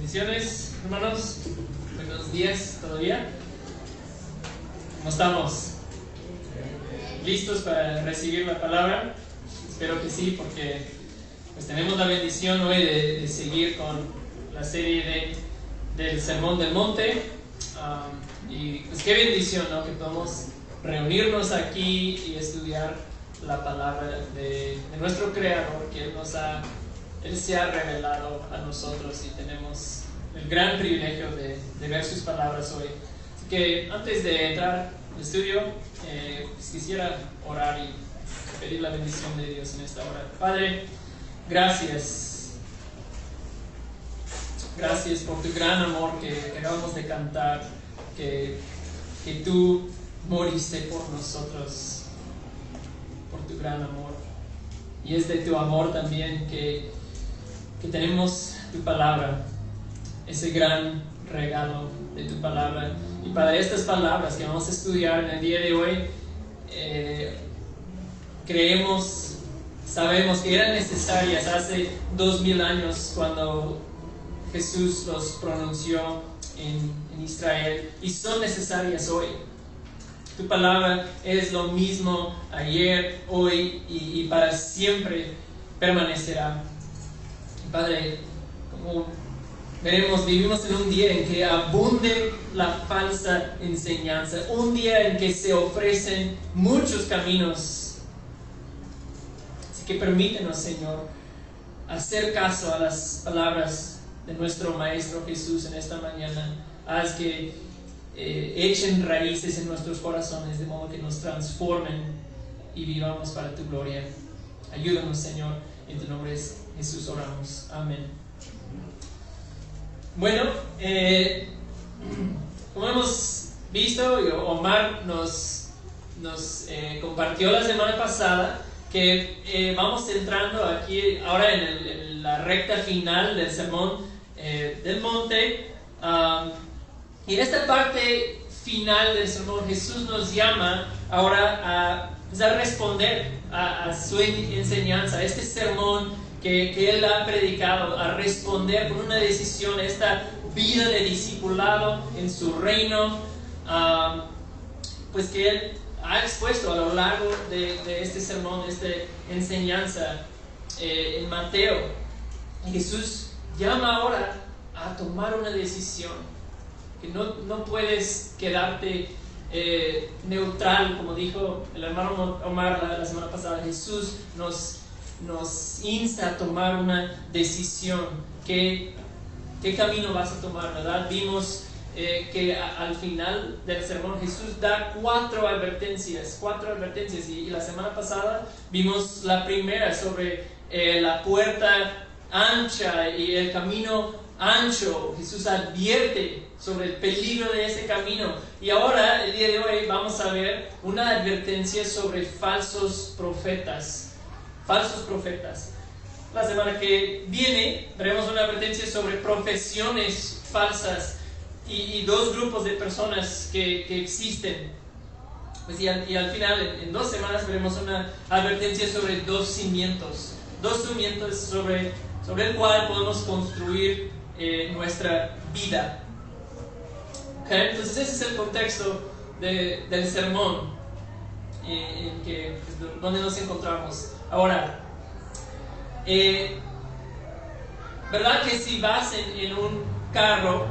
Bendiciones, hermanos. Buenos días todavía. ¿Cómo estamos? ¿Listos para recibir la palabra? Espero que sí, porque pues tenemos la bendición hoy de, seguir con la serie de, del Sermón del Monte. Y pues qué bendición, ¿no? Que podamos reunirnos aquí y estudiar la palabra de, de nuestro Creador, que Él nos ha él se ha revelado a nosotros y tenemos el gran privilegio de, de ver sus palabras hoy. Así que antes de entrar al estudio, eh, pues quisiera orar y pedir la bendición de Dios en esta hora. Padre, gracias. Gracias por tu gran amor que acabamos de cantar, que, que tú moriste por nosotros, por tu gran amor. Y es de tu amor también que que tenemos tu palabra, ese gran regalo de tu palabra. Y para estas palabras que vamos a estudiar en el día de hoy, eh, creemos, sabemos que eran necesarias hace dos mil años cuando Jesús los pronunció en, Israel y son necesarias hoy. Tu palabra es lo mismo ayer, hoy y para siempre permanecerá. Padre, como veremos, vivimos en un día en que abunde la falsa enseñanza, un día en que se ofrecen muchos caminos. Así que permítenos, Señor, hacer caso a las palabras de nuestro Maestro Jesús en esta mañana. Haz que eh, echen raíces en nuestros corazones de modo que nos transformen y vivamos para tu gloria. Ayúdanos, Señor, en tu nombre Jesús oramos. Amén. Bueno, eh, como hemos visto, Omar nos, nos eh, compartió la semana pasada que eh, vamos entrando aquí ahora en, la recta final del sermón del monte. Y en esta parte final del sermón Jesús nos llama ahora a, pues, responder a, a, su enseñanza, a este sermón que, Él ha predicado, a responder con una decisión a esta vida de discipulado en su reino, pues que Él ha expuesto a lo largo de, este sermón, de esta enseñanza eh, en Mateo. Jesús llama ahora a tomar una decisión, que no, no puedes quedarte eh, neutral, como dijo el hermano Omar la, la semana pasada. Jesús nos nos insta a tomar una decisión. ¿Qué, qué camino vas a tomar? ¿Verdad? Vimos eh, que al final del sermón Jesús da cuatro advertencias, cuatro advertencias. Y, la semana pasada vimos la primera sobre eh, la puerta ancha y el camino ancho. Jesús advierte sobre el peligro de ese camino. Y ahora, el día de hoy, vamos a ver una advertencia sobre falsos profetas falsos profetas. La semana que viene veremos una advertencia sobre profesiones falsas y, dos grupos de personas que, que existen. Pues y, al, y, al, final, en, dos semanas, veremos una advertencia sobre dos cimientos. Dos cimientos sobre, sobre el cual podemos construir eh, nuestra vida. Okay? Entonces ese es el contexto de, del sermón eh, en que, pues, donde nos encontramos. Ahora, eh, ¿verdad que si vas en, un carro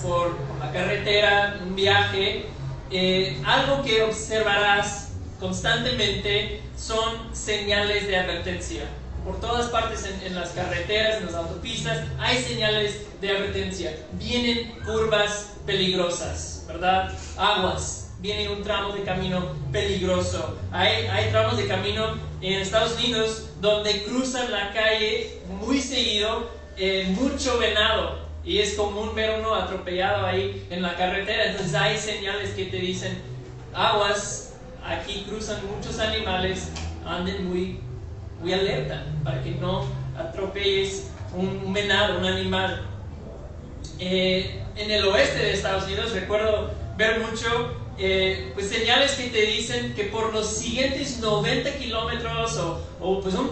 por, la carretera, un viaje, eh, algo que observarás constantemente son señales de advertencia? Por todas partes en, las carreteras, en las autopistas, hay señales de advertencia. Vienen curvas peligrosas, ¿verdad? Aguas, viene un tramo de camino peligroso. Hay, hay tramos de camino en Estados Unidos donde cruzan la calle muy seguido eh, mucho venado y es común ver uno atropellado ahí en la carretera. Entonces hay señales que te dicen, aguas, aquí cruzan muchos animales, anden muy, muy alerta para que no atropelles un venado, un animal. Eh, en el oeste de Estados Unidos recuerdo ver mucho eh, pues señales que te dicen que por los siguientes 90 kilómetros o, o, pues un,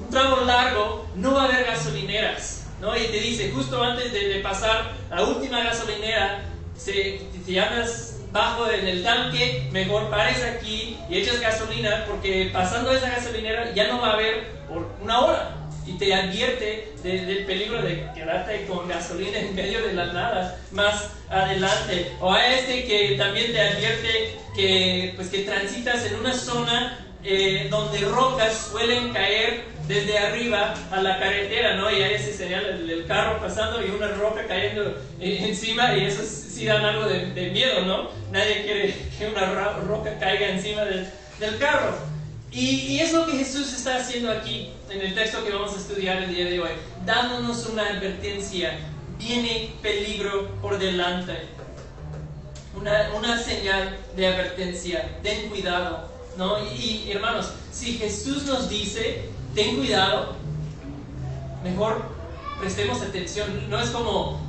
un, tramo largo no va a haber gasolineras. ¿no? Y te dice, justo antes de, pasar la última gasolinera, si te andas bajo en el tanque, mejor pares aquí y echas gasolina, porque pasando esa gasolinera ya no va a haber por una hora. Y te advierte del peligro de quedarte con gasolina en medio de la nada más adelante. O a este que también te advierte que, pues, que transitas en una zona eh, donde rocas suelen caer desde arriba a la carretera, ¿no? Y ahí ese sería el, carro pasando y una roca cayendo eh, encima y eso sí dan algo de, miedo, ¿no? Nadie quiere que una roca caiga encima del, carro. Y, es lo que Jesús está haciendo aquí en el texto que vamos a estudiar el día de hoy, dándonos una advertencia. Viene peligro por delante. Una, una señal de advertencia. Ten cuidado ¿no? Y, hermanos, si Jesús nos dice, ten cuidado, mejor prestemos atención. No es como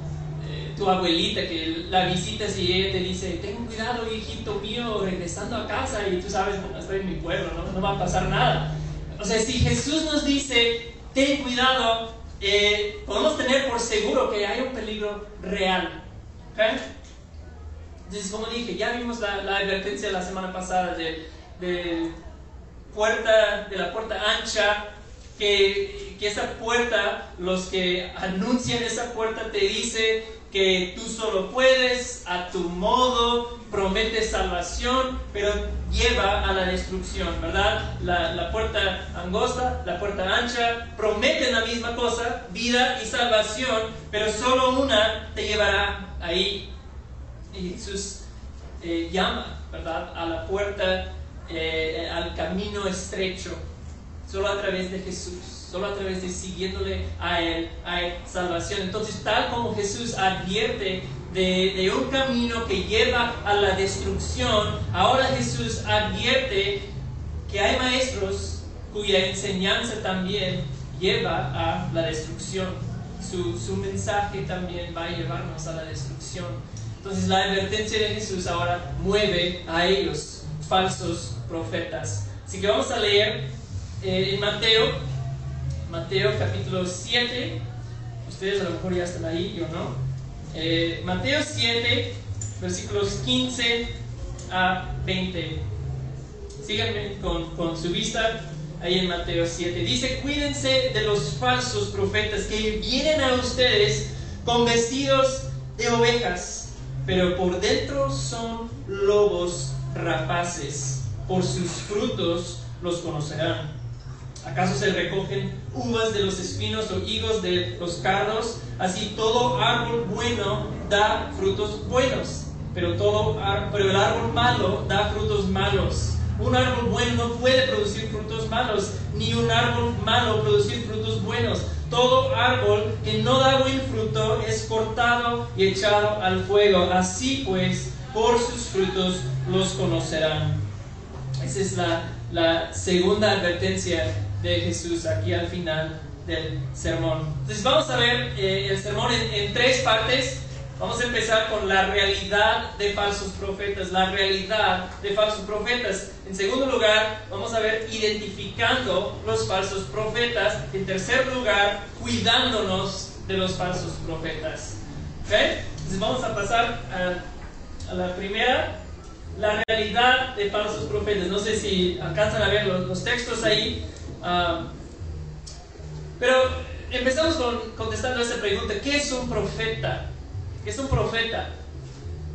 tu abuelita que la visitas y ella te dice, ten cuidado, hijito mío, regresando a casa y tú sabes, no estoy en mi pueblo, no, va a pasar nada. O sea, si Jesús nos dice, ten cuidado, eh, podemos tener por seguro que hay un peligro real. Entonces, como dije, ya vimos la, la advertencia la semana pasada de de, puerta, de la puerta ancha, que, que, esa puerta, los que anuncian esa puerta te dice que tú solo puedes, a tu modo, promete salvación, pero lleva a la destrucción, ¿verdad? La, puerta angosta, la puerta ancha, prometen la misma cosa, vida y salvación, pero solo una te llevará ahí. Y Jesús eh, llama, ¿verdad? A la puerta eh, al camino estrecho, solo a través de Jesús, solo a través de siguiéndole a Él hay salvación. Entonces, tal como Jesús advierte de, un camino que lleva a la destrucción, ahora Jesús advierte que hay maestros cuya enseñanza también lleva a la destrucción. Su, su mensaje también va a llevarnos a la destrucción. Entonces la advertencia de Jesús ahora mueve a ellos, falsos profetas. Así que vamos a leer eh, en Mateo, Mateo capítulo 7. Ustedes a lo mejor ya están ahí, yo no. Eh, Mateo 7, versículos 15 a 20. Síganme con, con su vista ahí en Mateo 7. Dice, cuídense de los falsos profetas que vienen a ustedes con vestidos de ovejas, pero por dentro son lobos rapaces por sus frutos los conocerán. ¿Acaso se recogen uvas de los espinos o higos de los cardos? Así todo árbol bueno da frutos buenos, pero, todo, pero el árbol malo da frutos malos. Un árbol bueno no puede producir frutos malos, ni un árbol malo producir frutos buenos. Todo árbol que no da buen fruto es cortado y echado al fuego. Así pues, por sus frutos los conocerán. Esa es la, segunda advertencia de Jesús aquí al final del sermón. Entonces vamos a ver eh, el sermón en, tres partes. Vamos a empezar con la realidad de falsos profetas, la realidad de falsos profetas. En segundo lugar, vamos a ver identificando los falsos profetas. En tercer lugar, cuidándonos de los falsos profetas. Entonces vamos a pasar a, a la primera, la realidad de falsos profetas. No sé si alcanzan a ver los, textos ahí. Ah, pero empezamos con, contestando a esa pregunta. ¿Qué es un profeta? ¿Qué es un profeta?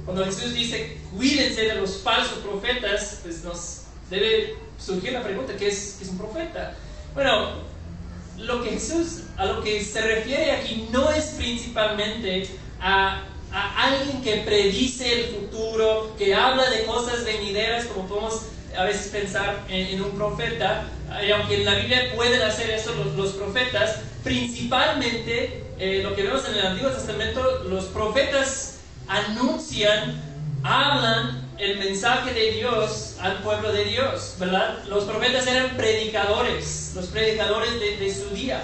Cuando Jesús dice, cuídense de los falsos profetas, pues nos debe surgir la pregunta, ¿qué es, qué es un profeta? Bueno, lo que Jesús, a lo que se refiere aquí no es principalmente a a alguien que predice el futuro, que habla de cosas venideras, como podemos a veces pensar en, un profeta, y aunque en la Biblia pueden hacer eso los, profetas, principalmente eh, lo que vemos en el Antiguo Testamento, los profetas anuncian, hablan el mensaje de Dios al pueblo de Dios, ¿verdad? Los profetas eran predicadores, los predicadores de, de su día.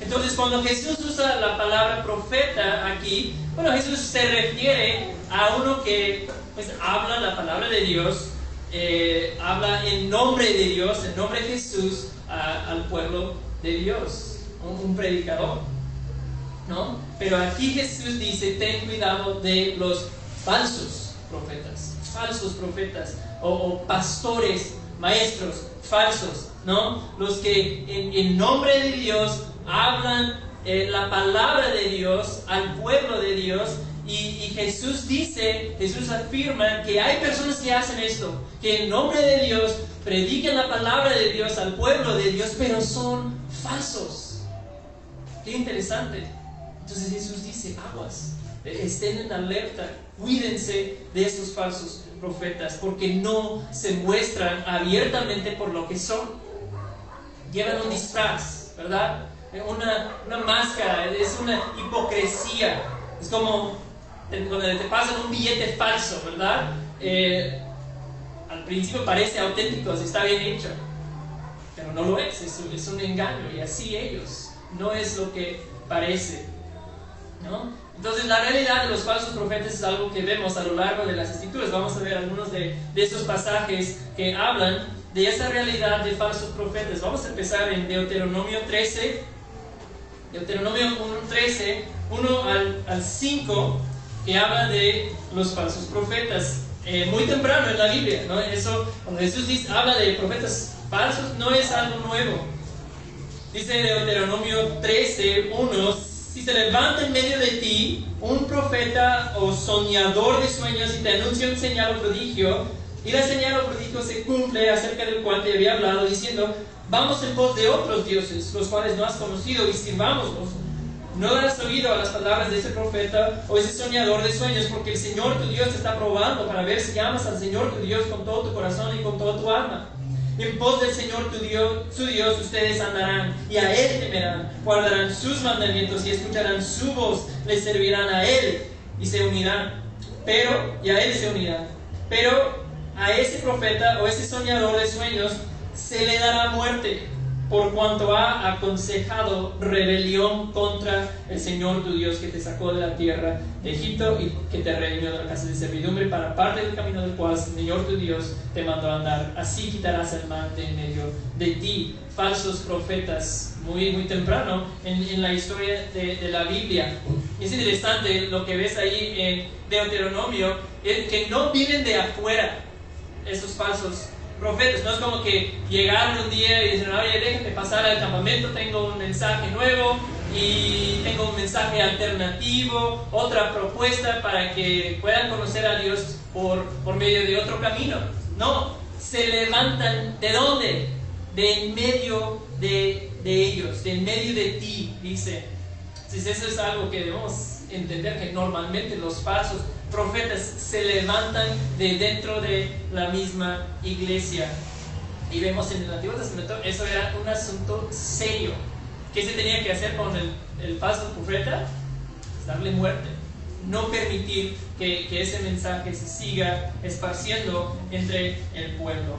Entonces, cuando Jesús usa la palabra profeta aquí, bueno, Jesús se refiere a uno que pues, habla la palabra de Dios, eh, habla en nombre de Dios, en nombre de Jesús, al pueblo de Dios, un, predicador. ¿no? Pero aquí Jesús dice, ten cuidado de los falsos profetas, falsos profetas o, pastores, maestros falsos, ¿no? Los que en, nombre de Dios hablan eh, la palabra de Dios al pueblo de Dios y, Jesús dice, Jesús afirma que hay personas que hacen esto, que en nombre de Dios predican la palabra de Dios al pueblo de Dios, pero son falsos. Qué interesante. Entonces Jesús dice, aguas, estén en alerta, cuídense de esos falsos profetas, porque no se muestran abiertamente por lo que son. Llevan un disfraz, ¿verdad? Una, una máscara, es una hipocresía. Es como cuando te pasan un billete falso, ¿verdad? Eh, al principio parece auténtico, si está bien hecho, pero no lo es, es, es un engaño y así ellos, no es lo que parece. ¿no? Entonces la realidad de los falsos profetas es algo que vemos a lo largo de las escrituras. Vamos a ver algunos de, de esos pasajes que hablan de esa realidad de falsos profetas. Vamos a empezar en Deuteronomio 13, Deuteronomio 1, 13, 1 al, al 5 que habla de los falsos profetas. Eh, muy temprano en la Biblia, ¿no? Eso, cuando Jesús dice, habla de profetas falsos, no es algo nuevo. Dice Deuteronomio 13, 1, si se levanta en medio de ti un profeta o soñador de sueños y te anuncia un señal o prodigio, y la señal o prodigio se cumple acerca del cual te había hablado, diciendo, vamos en pos de otros dioses, los cuales no has conocido, y sirvámoslos no darás oído a las palabras de ese profeta o ese soñador de sueños, porque el Señor tu Dios te está probando para ver si amas al Señor tu Dios con todo tu corazón y con toda tu alma. En pos del Señor tu Dios, ustedes andarán y a Él temerán, guardarán sus mandamientos y escucharán su voz, le servirán a Él y se unirán. Pero, a Él se unirán. Pero a ese profeta o ese soñador de sueños se le dará muerte por cuanto ha aconsejado rebelión contra el Señor tu Dios que te sacó de la tierra de Egipto y que te redimió de la casa de servidumbre para parte del camino del cual el Señor tu Dios te mandó andar. Así quitarás el mal de en medio de ti. Falsos profetas, muy, muy temprano en, la historia de, la Biblia. Es interesante lo que ves ahí en Deuteronomio, que no vienen de afuera esos falsos profetas. No es como que llegaron un día y dicen, oye, déjame pasar al campamento, tengo un mensaje nuevo y tengo un mensaje alternativo, otra propuesta para que puedan conocer a Dios por, por medio de otro camino. No, se levantan de dónde? De en medio de, de ellos, de en medio de ti, dice. Entonces eso es algo que debemos entender que normalmente los falsos profetas se levantan de dentro de la misma iglesia. Y vemos en el Antiguo Testamento, eso era un asunto serio. ¿Qué se tenía que hacer con el, el falso profeta? darle muerte. No permitir que, ese mensaje se siga esparciendo entre el pueblo.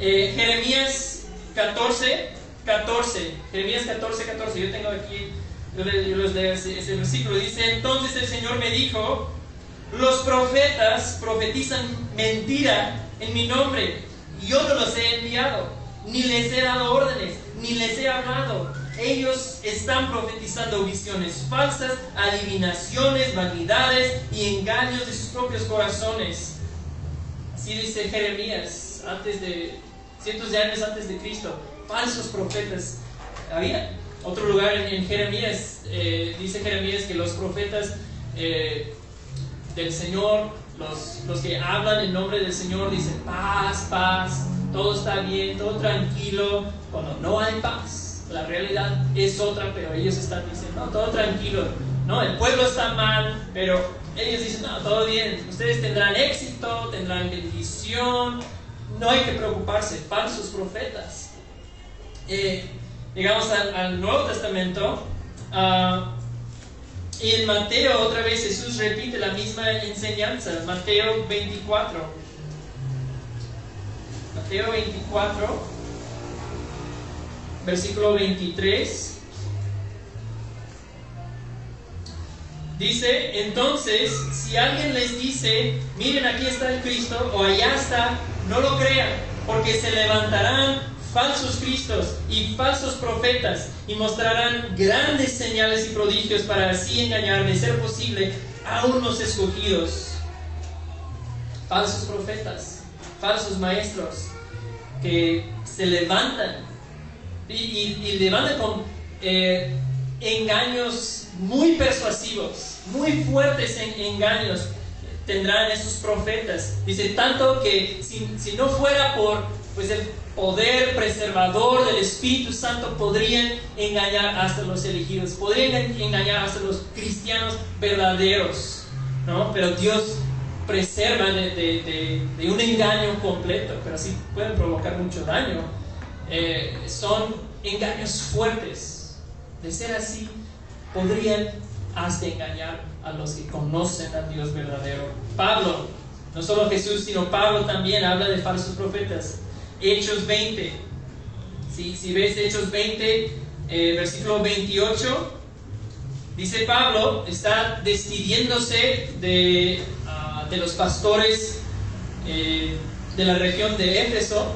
Eh, Jeremías 14, 14. Jeremías 14, 14. Yo tengo aquí, yo les leo ese versículo. Dice, entonces el Señor me dijo, los profetas profetizan mentira en mi nombre. Yo no los he enviado, ni les he dado órdenes, ni les he hablado. Ellos están profetizando visiones falsas, adivinaciones, vanidades y engaños de sus propios corazones. Así dice Jeremías, antes de cientos de años antes de Cristo, falsos profetas había. Otro lugar en, Jeremías, eh, dice Jeremías que los profetas eh, del Señor, los, los que hablan en nombre del Señor dicen paz, paz, todo está bien, todo tranquilo, cuando no hay paz. La realidad es otra, pero ellos están diciendo, no, todo tranquilo, no, el pueblo está mal, pero ellos dicen, no, todo bien, ustedes tendrán éxito, tendrán bendición, no hay que preocuparse, falsos profetas. Eh, llegamos al, Nuevo Testamento, uh, y en Mateo otra vez Jesús repite la misma enseñanza, Mateo 24. Mateo 24, versículo 23. Dice, entonces, si alguien les dice, miren aquí está el Cristo o allá está, no lo crean, porque se levantarán falsos cristos y falsos profetas y mostrarán grandes señales y prodigios para así engañar, de ser posible, a unos escogidos. Falsos profetas, falsos maestros que se levantan y, levantan con eh, engaños muy persuasivos, muy fuertes en, engaños tendrán esos profetas. Dice, tanto que si no fuera por pues, el poder preservador del Espíritu Santo, podrían engañar hasta los elegidos, podrían engañar hasta los cristianos verdaderos, ¿no? Pero Dios preserva de, un engaño completo, pero así pueden provocar mucho daño. Eh, son engaños fuertes. De ser así, podrían hasta engañar a los que conocen a Dios verdadero. Pablo, no solo Jesús, sino Pablo también habla de falsos profetas. Hechos 20. Si, ves Hechos 20, eh, versículo 28, dice Pablo, está despidiéndose de, ah, de los pastores eh, de la región de Éfeso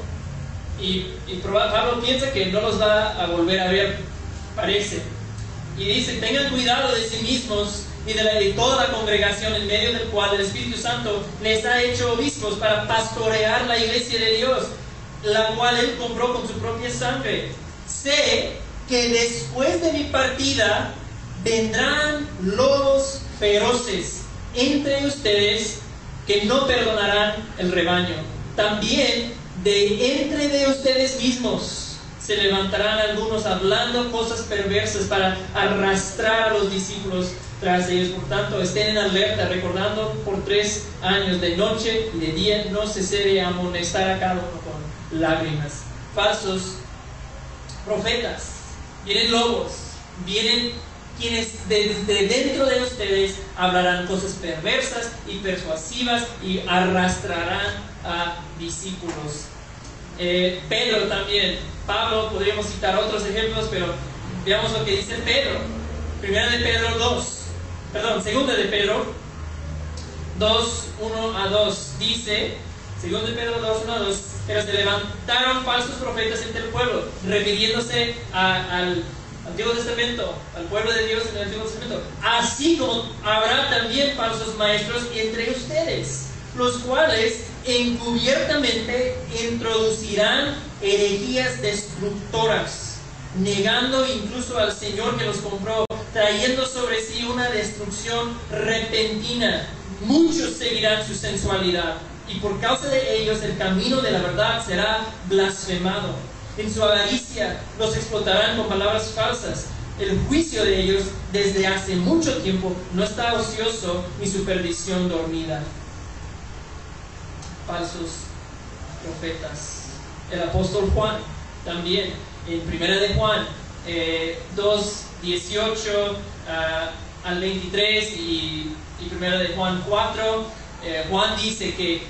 y, Pablo piensa que no los va a volver a ver, parece. Y dice, tengan cuidado de sí mismos y de, de toda la congregación en medio del cual el Espíritu Santo les ha hecho obispos para pastorear la iglesia de Dios, la cual él compró con su propia sangre. Sé que después de mi partida vendrán lobos feroces entre ustedes que no perdonarán el rebaño. También de entre de ustedes mismos se levantarán algunos hablando cosas perversas para arrastrar a los discípulos tras ellos. Por tanto, estén en alerta, recordando por tres años de noche y de día no se de amonestar a cada uno lágrimas. Falsos profetas, vienen lobos, vienen quienes desde dentro de ustedes hablarán cosas perversas y persuasivas y arrastrarán a discípulos eh, Pedro también, Pablo, podríamos citar otros ejemplos, pero veamos lo que dice Pedro. Primera de Pedro 2, perdón, segunda de Pedro 2, 1 a 2, dice, segunda de Pedro 2, 1 a 2, pero se levantaron falsos profetas entre el pueblo, refiriéndose al Antiguo Testamento, al pueblo de Dios en el Antiguo Testamento, así como habrá también falsos maestros entre ustedes, los cuales encubiertamente introducirán herejías destructoras, negando incluso al Señor que los compró, trayendo sobre sí una destrucción repentina. Muchos seguirán su sensualidad y por causa de ellos el camino de la verdad será blasfemado. En su avaricia los explotarán con palabras falsas. El juicio de ellos desde hace mucho tiempo no está ocioso ni su perdición dormida falsos profetas. El apóstol Juan también, en primera de Juan eh, 2, 18 ah, al 23 y, y, primera de Juan 4, eh, Juan dice que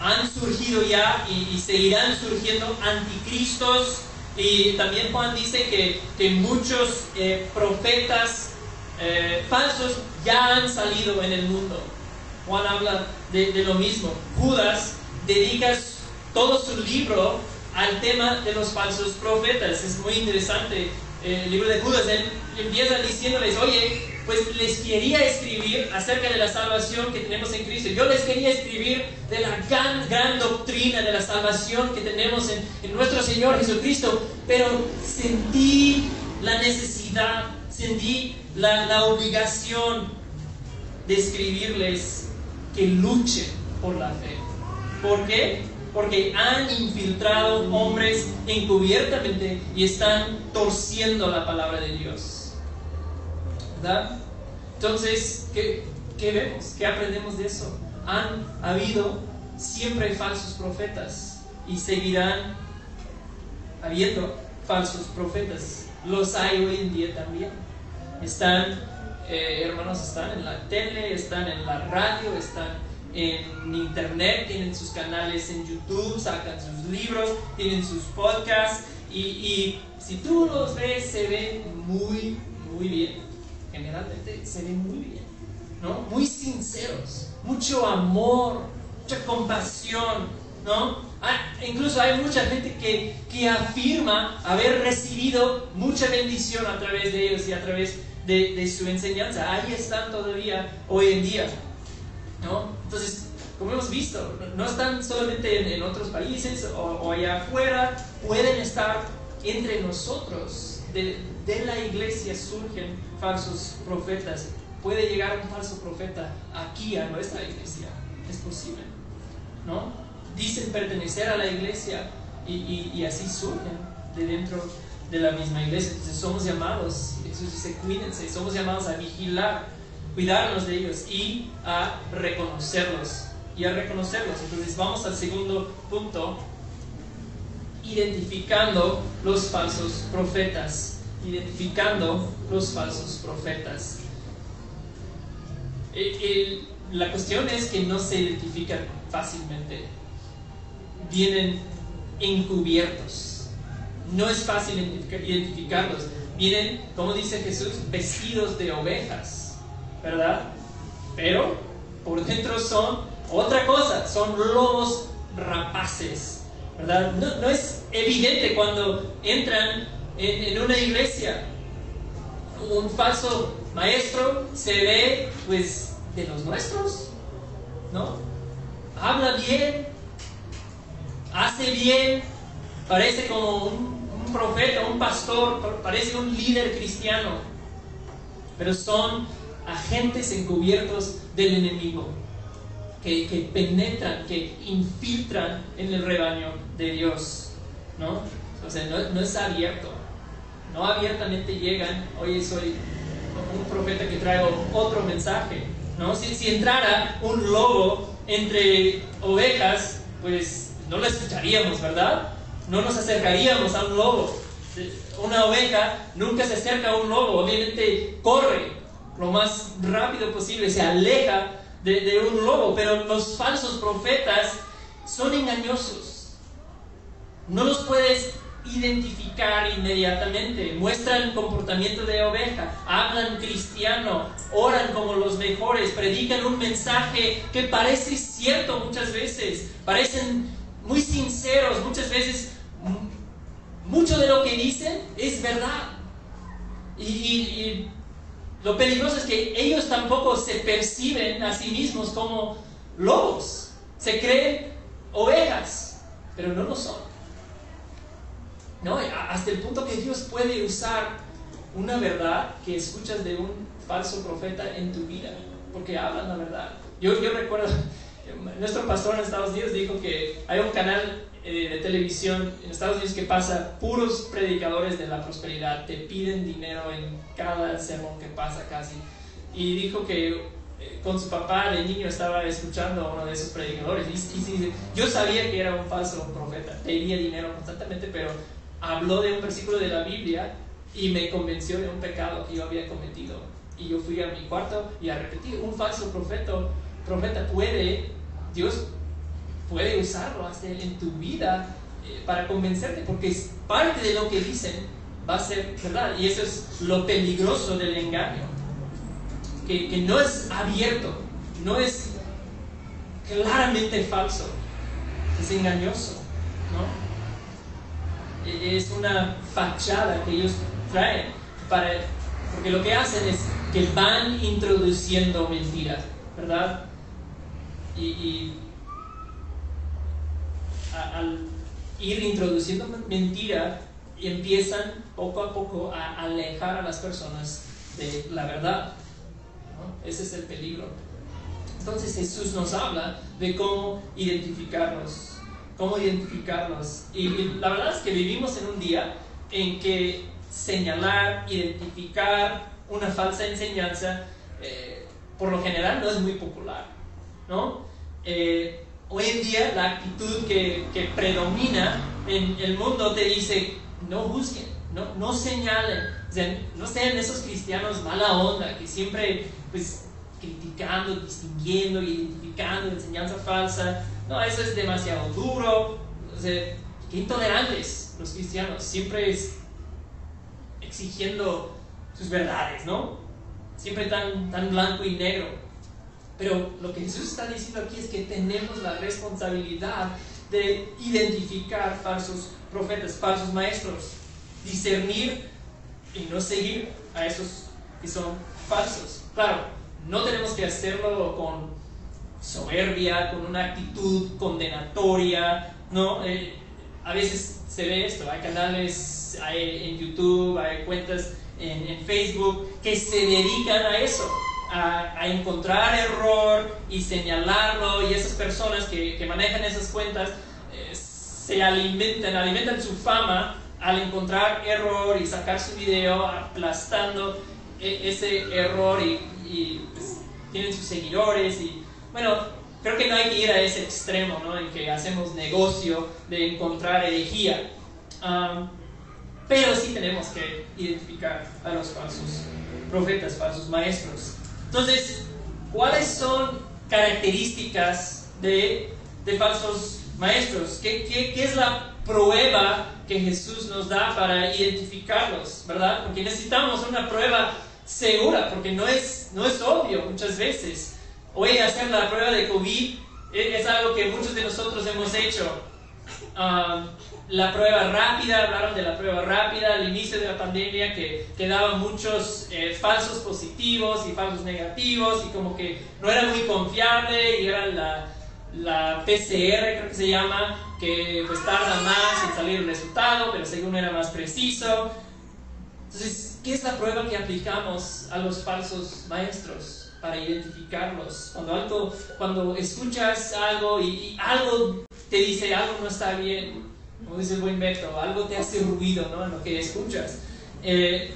han surgido ya y, seguirán surgiendo anticristos y también Juan dice que, que muchos eh, profetas eh, falsos ya han salido en el mundo. Juan habla de, lo mismo. Judas dedica todo su libro al tema de los falsos profetas. Es muy interesante eh, el libro de Judas. Él empieza diciéndoles, oye, pues les quería escribir acerca de la salvación que tenemos en Cristo. Yo les quería escribir de la gran, gran doctrina de la salvación que tenemos en, en nuestro Señor Jesucristo, pero sentí la necesidad, sentí la, la obligación de escribirles que luchen por la fe. ¿Por qué? Porque han infiltrado hombres encubiertamente y están torciendo la palabra de Dios. Entonces, ¿qué, qué vemos? ¿Qué aprendemos de eso? Han habido siempre falsos profetas y seguirán habiendo falsos profetas. Los hay hoy en día también. Están eh, hermanos están en la tele, están en la radio, están en internet, tienen sus canales en YouTube, sacan sus libros, tienen sus podcasts y, si tú los ves se ven muy, muy bien. Generalmente se ven muy bien, ¿no? Muy sinceros, mucho amor, mucha compasión, ¿no? Ah, incluso hay mucha gente que, que, afirma haber recibido mucha bendición a través de ellos y a través de, su enseñanza. Ahí están todavía hoy en día, ¿no? Entonces, como hemos visto, no están solamente en, otros países o, allá afuera, pueden estar entre nosotros. De la iglesia surgen falsos profetas. Puede llegar un falso profeta aquí a nuestra iglesia. Es posible, ¿no? Dicen pertenecer a la iglesia y, así surgen de dentro de la misma iglesia. Entonces somos llamados, Jesús dice, cuídense, somos llamados a vigilar, cuidarnos de ellos y a reconocerlos y a reconocerlos. Entonces vamos al segundo punto, identificando los falsos profetas. Identificando los falsos profetas. Eh, la cuestión es que no se identifican fácilmente. Vienen encubiertos. No es fácil identificarlos. Vienen, como dice Jesús, vestidos de ovejas, ¿verdad? Pero por dentro son otra cosa, son lobos rapaces, ¿verdad? No, es evidente cuando entran en, una iglesia. Un falso maestro se ve, pues, de los nuestros, ¿no? Habla bien, hace bien, parece como un, profeta, un pastor, parece un líder cristiano, pero son agentes encubiertos del enemigo que, penetran, que infiltran en el rebaño de Dios. ¿no? O sea, no, es abierto. No abiertamente llegan, oye, soy un profeta que traigo otro mensaje. ¿no? Si, entrara un lobo entre ovejas, pues no lo escucharíamos, ¿verdad? No nos acercaríamos a un lobo. Una oveja nunca se acerca a un lobo, obviamente corre lo más rápido posible, se aleja de, un lobo, pero los falsos profetas son engañosos. No los puedes identificar inmediatamente. Muestran comportamiento de oveja, hablan cristiano, oran como los mejores, predican un mensaje que parece cierto muchas veces, parecen muy sinceros, muchas veces mucho de lo que dicen es verdad. y lo peligroso es que ellos tampoco se perciben a sí mismos como lobos. Se creen ovejas, pero no lo son. ¿No? Hasta el punto que Dios puede usar una verdad que escuchas de un falso profeta en tu vida, porque hablan la verdad. Yo, yo recuerdo, nuestro pastor en Estados Unidos dijo que hay un canal eh, de televisión en Estados Unidos que pasa puros predicadores de la prosperidad, te piden dinero en cada sermón que pasa casi. Y dijo que eh, con su papá de niño estaba escuchando a uno de esos predicadores y, y, yo sabía que era un falso profeta, pedía dinero constantemente, pero habló de un versículo de la Biblia y me convenció de un pecado que yo había cometido. Y yo fui a mi cuarto y a repetir, un falso profeta, profeta puede, Dios puede usarlo hasta en tu vida eh, para convencerte, porque parte de lo que dicen va a ser verdad. Y eso es lo peligroso del engaño, que, que no es abierto, no es claramente falso, es engañoso, ¿no? Es una fachada que ellos traen, para, porque lo que hacen es que van introduciendo mentiras, ¿verdad? y, y al ir introduciendo mentira, empiezan poco a poco a alejar a las personas de la verdad. Ese es el peligro. Entonces Jesús nos habla de cómo identificarlos, cómo identificarlos. Y, la verdad es que vivimos en un día en que señalar, identificar una falsa enseñanza, eh, por lo general no es muy popular, ¿no? Eh, hoy en día la actitud que, que, predomina en el mundo te dice, no busquen, no, no señalen, no sean esos cristianos mala onda que siempre pues criticando, distinguiendo, identificando enseñanza falsa. No, eso es demasiado duro. Qué intolerantes los cristianos, siempre es exigiendo sus verdades, ¿no? Siempre tan, tan blanco y negro. Pero lo que Jesús está diciendo aquí es que tenemos la responsabilidad de identificar falsos profetas, falsos maestros, discernir y no seguir a esos que son falsos. Claro, no tenemos que hacerlo con soberbia, con una actitud condenatoria, ¿no? Eh, a veces se ve esto, hay canales en YouTube, hay cuentas en, Facebook que se dedican a eso, a, encontrar error y señalarlo y esas personas que, manejan esas cuentas eh, se alimentan, alimentan su fama al encontrar error y sacar su video aplastando e, ese error y, pues, tienen sus seguidores y bueno, creo que no hay que ir a ese extremo, ¿no? En que hacemos negocio de encontrar herejía. pero sí tenemos que identificar a los falsos profetas, falsos maestros. Entonces, ¿cuáles son características de, de falsos maestros? ¿Qué, ¿Qué, qué, es la prueba que Jesús nos da para identificarlos, verdad? Porque necesitamos una prueba segura, porque no es, no es obvio muchas veces. Hoy hacer la prueba de COVID es, algo que muchos de nosotros hemos hecho. Um, la prueba rápida, hablaron de la prueba rápida al inicio de la pandemia que, que daban muchos eh, falsos positivos y falsos negativos y como que no era muy confiable y era la, la PCR creo que se llama, que pues tarda más en salir el resultado, pero según era más preciso. Entonces, ¿qué es la prueba que aplicamos a los falsos maestros? Para identificarlos. Cuando, cuando escuchas algo y, algo te dice algo no está bien, como dice el buen Beto, algo te hace ruido ¿no? en lo que escuchas. Eh,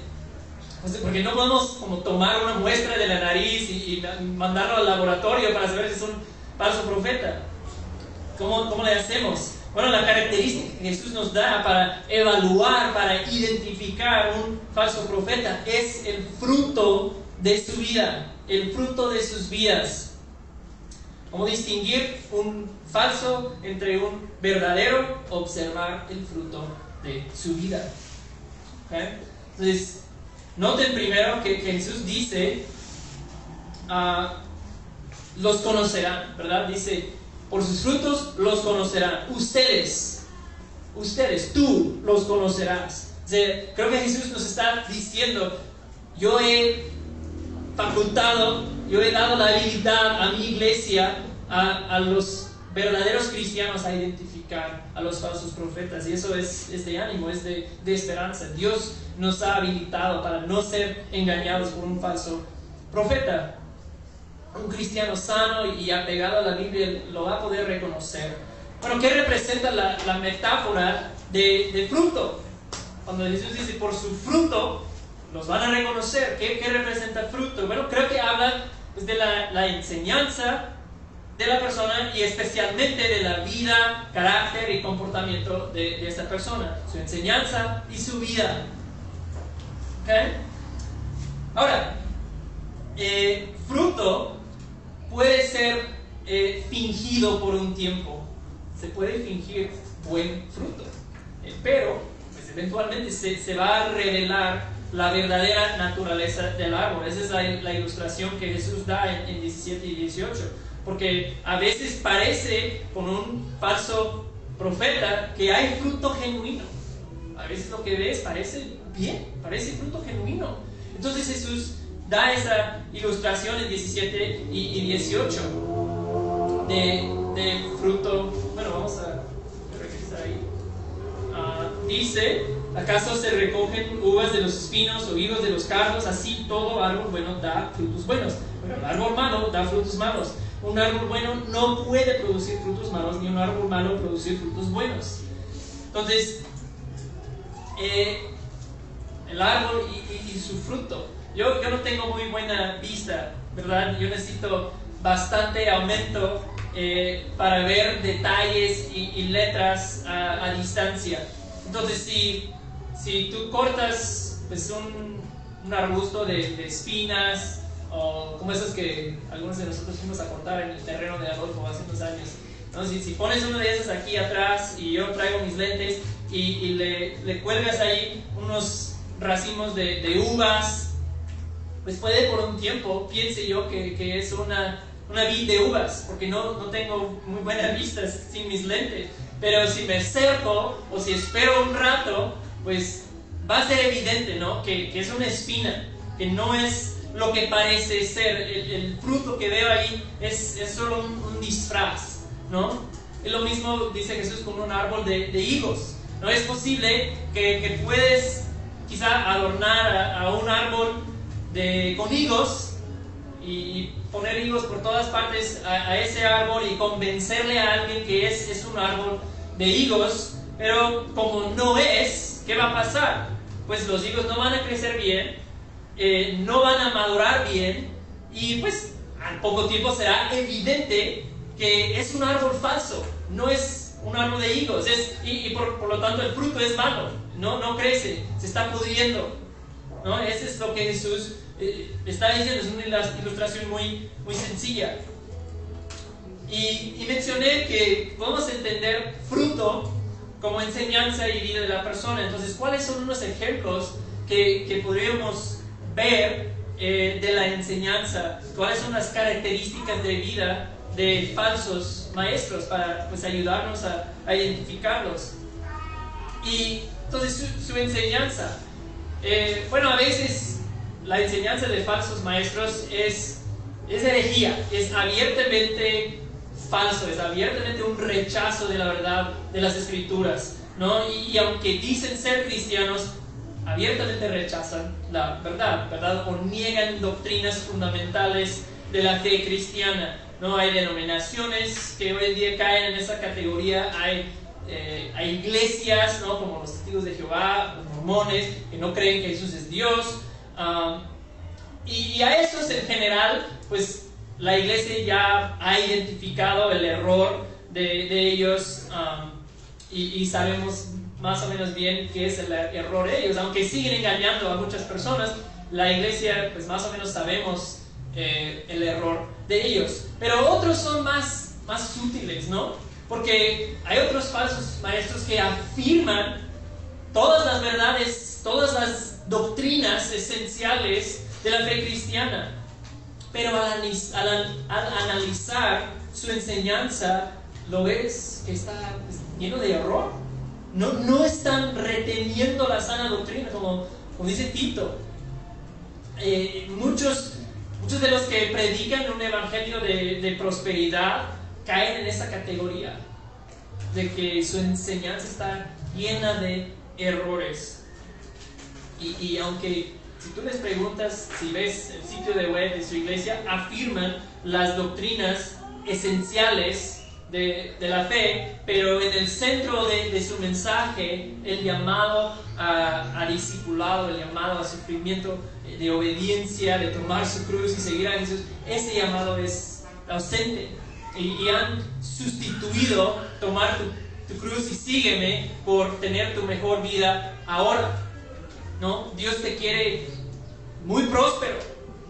pues, porque no podemos como tomar una muestra de la nariz y, mandarlo al laboratorio para saber si es un falso profeta. ¿Cómo, ¿Cómo le hacemos? Bueno, la característica que Jesús nos da para evaluar, para identificar un falso profeta es el fruto de su vida el fruto de sus vidas. ¿Cómo distinguir un falso entre un verdadero? Observar el fruto de su vida. Entonces, noten primero que Jesús dice, ah, los conocerán, ¿verdad? Dice, por sus frutos los conocerán. Ustedes, ustedes, tú los conocerás. creo que Jesús nos está diciendo, yo he facultado, yo he dado la habilidad a mi iglesia, a, a los verdaderos cristianos a identificar a los falsos profetas. Y eso es, es de ánimo, es de, de, esperanza. Dios nos ha habilitado para no ser engañados por un falso profeta. Un cristiano sano y apegado a la Biblia lo va a poder reconocer. Bueno, ¿qué representa la, la metáfora de, de, fruto? Cuando Jesús dice, por su fruto los van a reconocer. ¿Qué, qué representa fruto? Bueno, creo que habla pues, de la, enseñanza de la persona y especialmente de la vida, carácter y comportamiento de, de esta persona. Su enseñanza y su vida. ¿Okay? Ahora, eh, fruto puede ser eh, fingido por un tiempo. Se puede fingir buen fruto. Eh, pero, pues eventualmente se, se va a revelar la verdadera naturaleza del árbol. Esa es la, ilustración que Jesús da en, 17 y 18. Porque a veces parece con un falso profeta que hay fruto genuino. A veces lo que ves parece bien, parece fruto genuino. Entonces Jesús da esa ilustración en 17 y, 18 de, fruto. Bueno, vamos a regresar ahí. Ah, dice ¿Acaso se recogen uvas de los espinos o higos de los cardos? Así todo árbol bueno da frutos buenos. Pero árbol malo da frutos malos. Un árbol bueno no puede producir frutos malos, ni un árbol malo producir frutos buenos. Entonces, eh, el árbol y, su fruto. Yo, yo no tengo muy buena vista, ¿verdad? Yo necesito bastante aumento eh, para ver detalles y, letras a, a distancia. Entonces, si si tú cortas pues, un, un arbusto de, de, espinas, o como esos que algunos de nosotros fuimos a cortar en el terreno de Adolfo hace unos años, ¿no? si, pones uno de esos aquí atrás y yo traigo mis lentes y, le, le, cuelgas ahí unos racimos de, de, uvas, pues puede por un tiempo, piense yo, que, que es una, una vid de uvas, porque no, no tengo muy buena vista sin mis lentes. Pero si me acerco o si espero un rato, pues va a ser evidente, ¿no? Que, es una espina, que no es lo que parece ser. El, fruto que veo ahí es, solo un, disfraz, ¿no? Es lo mismo dice Jesús con un árbol de, de higos. No es posible que, que puedes quizá adornar a, un árbol de, con higos y, poner higos por todas partes a, a, ese árbol y convencerle a alguien que es, es un árbol de higos, pero como no es, ¿qué va a pasar? Pues los higos no van a crecer bien, eh, no van a madurar bien y pues al poco tiempo será evidente que es un árbol falso, no es un árbol de higos es, y, por, lo tanto el fruto es malo, no, no crece, se está pudriendo. ¿no? Eso es lo que Jesús eh, está diciendo, es una ilustración muy, muy sencilla. Y, y, mencioné que podemos entender fruto como enseñanza y vida de la persona. Entonces, ¿cuáles son unos ejemplos que, que podríamos ver eh, de la enseñanza? ¿Cuáles son las características de vida de falsos maestros para pues, ayudarnos a, a identificarlos? Y entonces su, enseñanza, eh, bueno, a veces la enseñanza de falsos maestros es, es herejía, es abiertamente falso, es abiertamente un rechazo de la verdad de las escrituras, ¿no? Y, aunque dicen ser cristianos, abiertamente rechazan la verdad, ¿verdad? O niegan doctrinas fundamentales de la fe cristiana. No hay denominaciones que hoy en día caen en esa categoría, hay, eh, hay iglesias, ¿no? Como los testigos de Jehová, los mormones, que no creen que Jesús es Dios. Ah, y, a estos en general, pues la iglesia ya ha identificado el error de, ellos um, y, sabemos más o menos bien qué es el error de ellos. Aunque siguen engañando a muchas personas, la iglesia pues más o menos sabemos eh, el error de ellos. Pero otros son más, más sutiles, ¿no? Porque hay otros falsos maestros que afirman todas las verdades, todas las doctrinas esenciales de la fe cristiana pero al, analizar su enseñanza, lo ves que está pues, lleno de error. No, no están reteniendo la sana doctrina, como, como dice Tito. Eh, muchos, muchos de los que predican un evangelio de, de prosperidad caen en esa categoría, de que su enseñanza está llena de errores. Y, y aunque si tú les preguntas, si ves el sitio de web de su iglesia, afirman las doctrinas esenciales de, de la fe, pero en el centro de, de su mensaje, el llamado a, a, discipulado, el llamado a sufrimiento, de obediencia, de tomar su cruz y seguir a Jesús, ese llamado es ausente. Y, han sustituido tomar tu, tu cruz y sígueme por tener tu mejor vida ahora. ¿No? Dios te quiere muy próspero,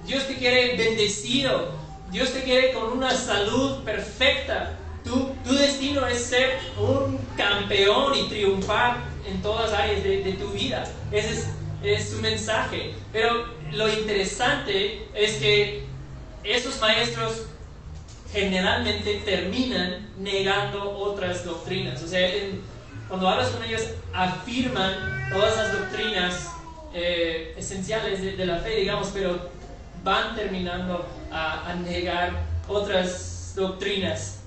Dios te quiere bendecido, Dios te quiere con una salud perfecta. Tu, tu destino es ser un campeón y triunfar en todas áreas de, tu vida. Ese es, es su mensaje. Pero lo interesante es que esos maestros generalmente terminan negando otras doctrinas. O sea, cuando hablas con ellos, afirman todas las doctrinas eh, esenciales de, la fe, digamos, pero van terminando a, negar otras doctrinas.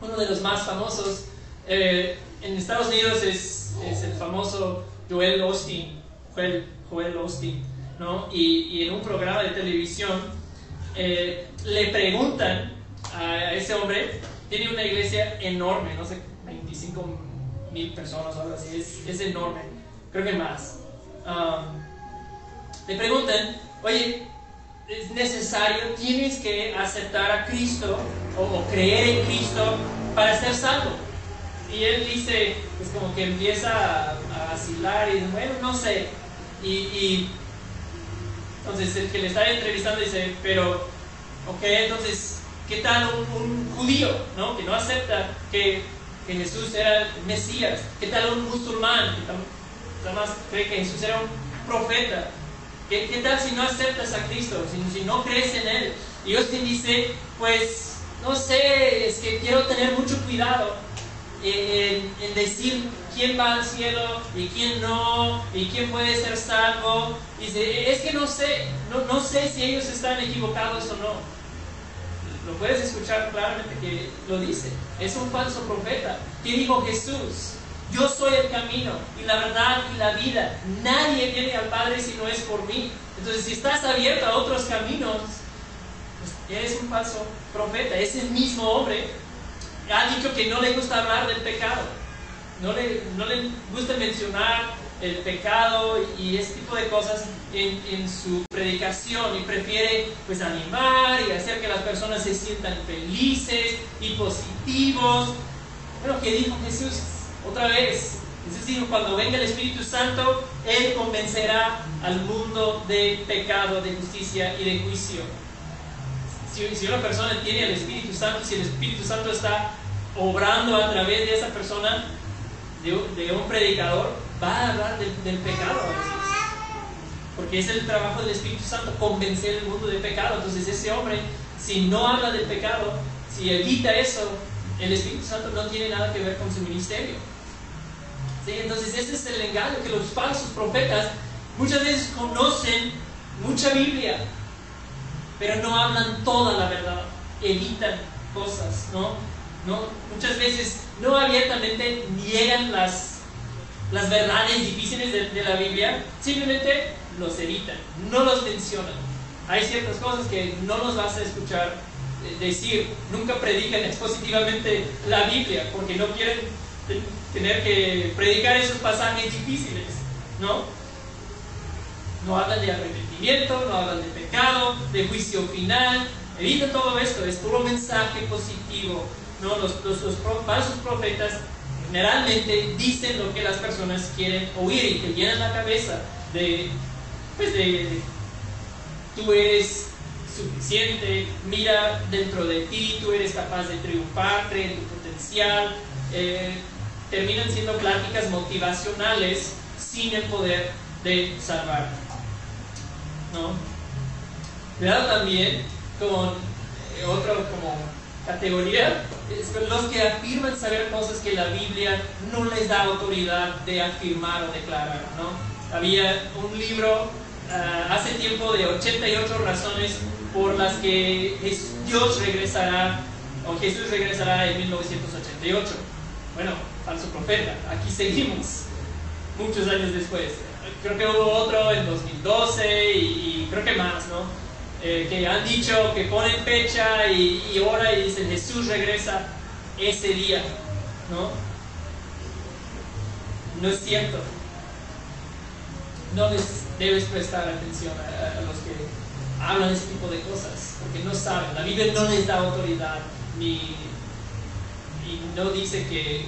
Uno de los más famosos eh, en Estados Unidos es, es, el famoso Joel Osteen, Joel, Joel Osteen, ¿no? Y, y, en un programa de televisión eh, le preguntan a ese hombre, tiene una iglesia enorme, no sé, 25 mil personas o algo así, es, es enorme, creo que más le preguntan, oye, es necesario, tienes que aceptar a Cristo o, creer en Cristo para ser salvo. Y él dice, pues como que empieza a, vacilar y bueno, no sé. Y, entonces el que le está entrevistando dice, pero, ok, entonces, ¿qué tal un, judío, ¿no? que no acepta que, que, Jesús era el Mesías? ¿Qué tal un musulmán que además cree que Jesús era un profeta? ¿Qué, ¿Qué, tal si no aceptas a Cristo? Si, no crees en Él. Y Austin dice, pues, no sé, es que quiero tener mucho cuidado en, decir quién va al cielo y quién no, y quién puede ser salvo. Dice, es que no sé, no, no sé si ellos están equivocados o no. Lo puedes escuchar claramente que lo dice. Es un falso profeta. ¿Qué dijo Jesús? Yo soy el camino y la verdad y la vida. Nadie viene al Padre si no es por mí. Entonces, si estás abierto a otros caminos, pues eres un falso profeta. Es el mismo hombre. Ha dicho que no le gusta hablar del pecado. No le, no le gusta mencionar el pecado y ese tipo de cosas en, en, su predicación y prefiere pues animar y hacer que las personas se sientan felices y positivos. Bueno, ¿qué dijo Jesús? Otra vez, Jesús dijo, cuando venga el Espíritu Santo, Él convencerá al mundo de pecado, de justicia y de juicio. Si, una persona tiene el Espíritu Santo, si el Espíritu Santo está obrando a través de esa persona, de, un predicador, va a hablar del, pecado a veces. Porque es el trabajo del Espíritu Santo convencer el mundo de pecado. Entonces ese hombre, si no habla del pecado, si evita eso, el Espíritu Santo no tiene nada que ver con su ministerio. ¿Sí? Entonces ese es el engaño que los falsos profetas muchas veces conocen mucha Biblia, pero no hablan toda la verdad, evitan cosas, ¿no? ¿No? Muchas veces no abiertamente niegan las, las verdades difíciles de, de la Biblia, simplemente los evitan, no los mencionan. Hay ciertas cosas que no los vas a escuchar decir, nunca predican expositivamente la Biblia, porque no quieren tener que predicar esos pasajes difíciles, ¿no? No hablan de arrepentimiento, no hablan de pecado, de juicio final, evitan todo esto, es puro mensaje positivo, ¿no? Los, los, falsos profetas generalmente dicen lo que las personas quieren oír y que llenan la cabeza de, pues de, tú eres suficiente, mira dentro de ti, tú eres capaz de triunfar, cree tu potencial. Eh, terminan siendo pláticas motivacionales sin el poder de salvar. ¿No? Cuidado también con eh, otra como categoría, es los que afirman saber cosas que la Biblia no les da autoridad de afirmar o declarar. ¿no? Había un libro uh, hace tiempo de 88 razones por las que Dios regresará, o Jesús regresará en 1988. Bueno, falso profeta, aquí seguimos, muchos años después. Creo que hubo otro en 2012 y, creo que más, ¿no? Eh, que han dicho que ponen fecha y, y hora y dicen Jesús regresa ese día, ¿no? No es cierto. No les debes prestar atención a, a los que hablan ese tipo de cosas, porque no saben, la Biblia no les da autoridad, ni, y no dice que,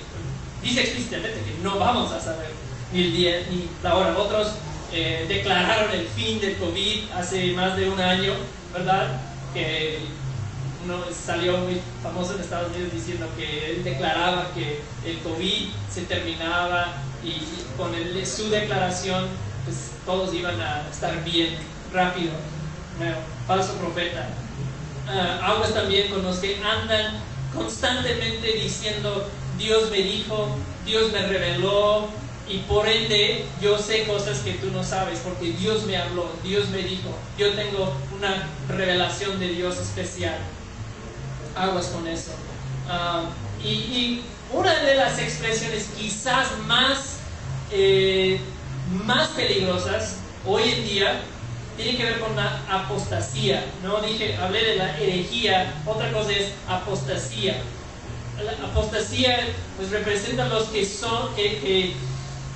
dice explícitamente que no vamos a saber ni el día ni la hora. Otros eh, declararon el fin del COVID hace más de un año, ¿verdad? Que uno salió muy famoso en Estados Unidos diciendo que él declaraba que el COVID se terminaba y con su declaración pues todos iban a estar bien rápido falso profeta. Uh, aguas también con los que andan constantemente diciendo, Dios me dijo, Dios me reveló, y por ende yo sé cosas que tú no sabes, porque Dios me habló, Dios me dijo, yo tengo una revelación de Dios especial. Aguas con eso. Y, y, una de las expresiones quizás más, eh, más peligrosas hoy en día tiene que ver con la apostasía. No dije, hablé de la herejía, otra cosa es apostasía. La apostasía pues representa los que son, que, que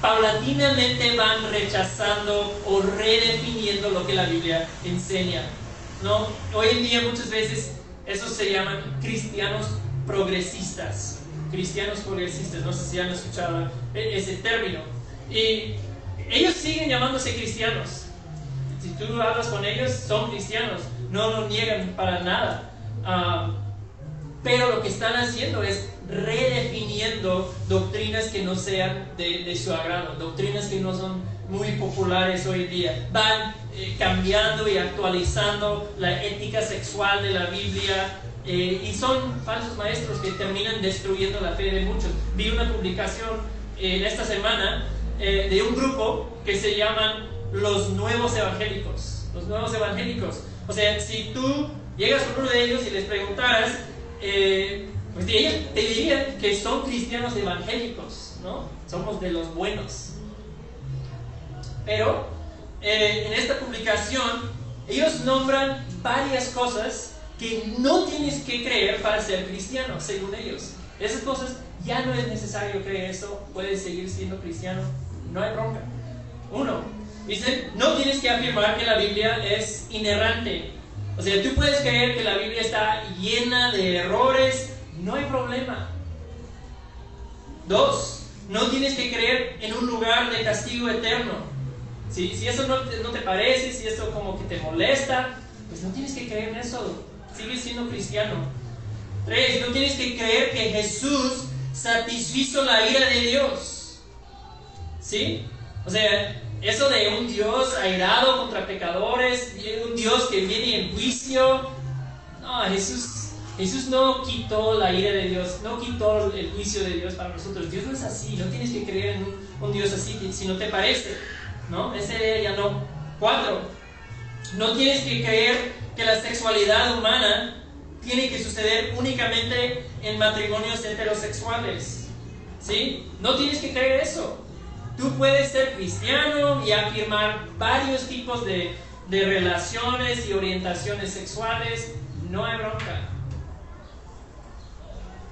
paulatinamente van rechazando o redefiniendo lo que la Biblia enseña. ¿no? Hoy en día muchas veces esos se llaman cristianos progresistas. Cristianos progresistas, no sé si han escuchado ese término. Y ellos siguen llamándose cristianos, si tú hablas con ellos, son cristianos, no lo niegan para nada. Uh, pero lo que están haciendo es redefiniendo doctrinas que no sean de, su agrado, doctrinas que no son muy populares hoy día. Van eh, cambiando y actualizando la ética sexual de la Biblia eh, y son falsos maestros que terminan destruyendo la fe de muchos. Vi una publicación en esta semana de un grupo que se llaman los nuevos evangélicos. Los nuevos evangélicos. O sea, si tú llegas a uno de ellos y les preguntaras, pues te dirían que son cristianos evangélicos, ¿no? Somos de los buenos. Pero eh, en esta publicación ellos nombran varias cosas que no tienes que creer para ser cristiano, según ellos. Esas cosas ya no es necesario creer eso, puedes seguir siendo cristiano, no hay bronca. Uno, dicen, no tienes que afirmar que la Biblia es inerrante. O sea, tú puedes creer que la Biblia está llena de errores, no hay problema. Dos, no tienes que creer en un lugar de castigo eterno. Si, si eso no te, no te parece, si eso como que te molesta, pues no tienes que creer en eso. Sigues siendo cristiano. Tres, no tienes que creer que Jesús satisfizo la ira de Dios. ¿Sí? O sea, eso de un Dios airado contra pecadores, un Dios que viene en juicio. No, Jesús Jesús no quitó la ira de Dios, no quitó el juicio de Dios para nosotros. Dios no es así, no tienes que creer en un, Dios así si no te parece, ¿no? Ese ya no. Cuatro, no tienes que creer que la sexualidad humana tiene que suceder únicamente en matrimonios heterosexuales, ¿sí? No tienes que creer eso. Tú puedes ser cristiano y afirmar varios tipos de, de relaciones y orientaciones sexuales, no hay bronca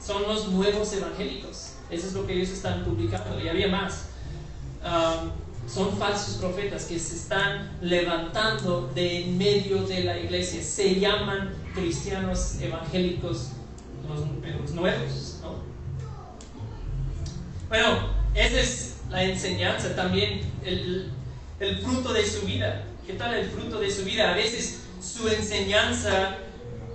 son los nuevos evangélicos. Eso es lo que ellos están publicando. Y había más. son falsos profetas que se están levantando de en medio de la iglesia. Se llaman cristianos evangélicos los, nuevos. Bueno, esa es la enseñanza. También el, el fruto de su vida. ¿Qué tal el fruto de su vida? A veces su enseñanza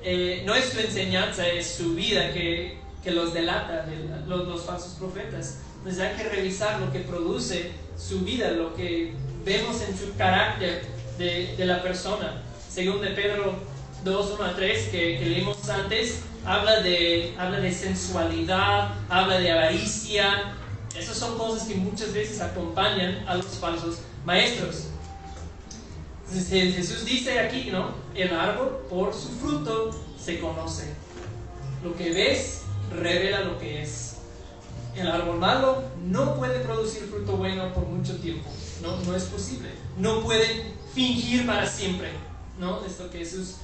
eh, no es su enseñanza, es su vida que que los delata, los, los falsos profetas. Entonces hay que revisar lo que produce su vida, lo que vemos en su carácter de, de la persona. Según de Pedro 2, 1 a 3, que, que, leímos antes, habla de, habla de sensualidad, habla de avaricia. Esas son cosas que muchas veces acompañan a los falsos maestros. Jesús dice aquí, ¿no? El árbol por su fruto se conoce. Lo que ves revela lo que es. El árbol malo no puede producir fruto bueno por mucho tiempo. No, no es posible. No puede fingir para siempre. ¿no? Es lo que Jesús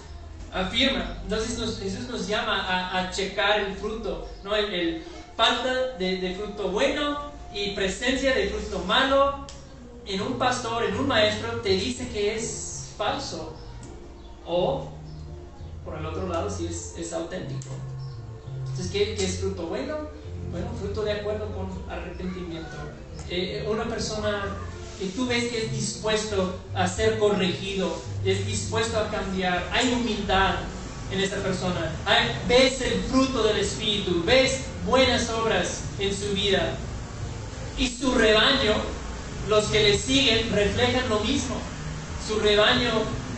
afirma. Entonces Jesús nos llama a, checar el fruto. ¿no? El, falta de, fruto bueno y presencia de fruto malo en un pastor, en un maestro, te dice que es falso. O, por el otro lado, si es, auténtico. Entonces, ¿qué, es fruto bueno? Bueno, fruto de acuerdo con arrepentimiento. Eh, una persona que tú ves que es dispuesto a ser corregido, es dispuesto a cambiar, hay humildad en esa persona, ves el fruto del Espíritu, ves buenas obras en su vida y su rebaño, los que le siguen, reflejan lo mismo. Su rebaño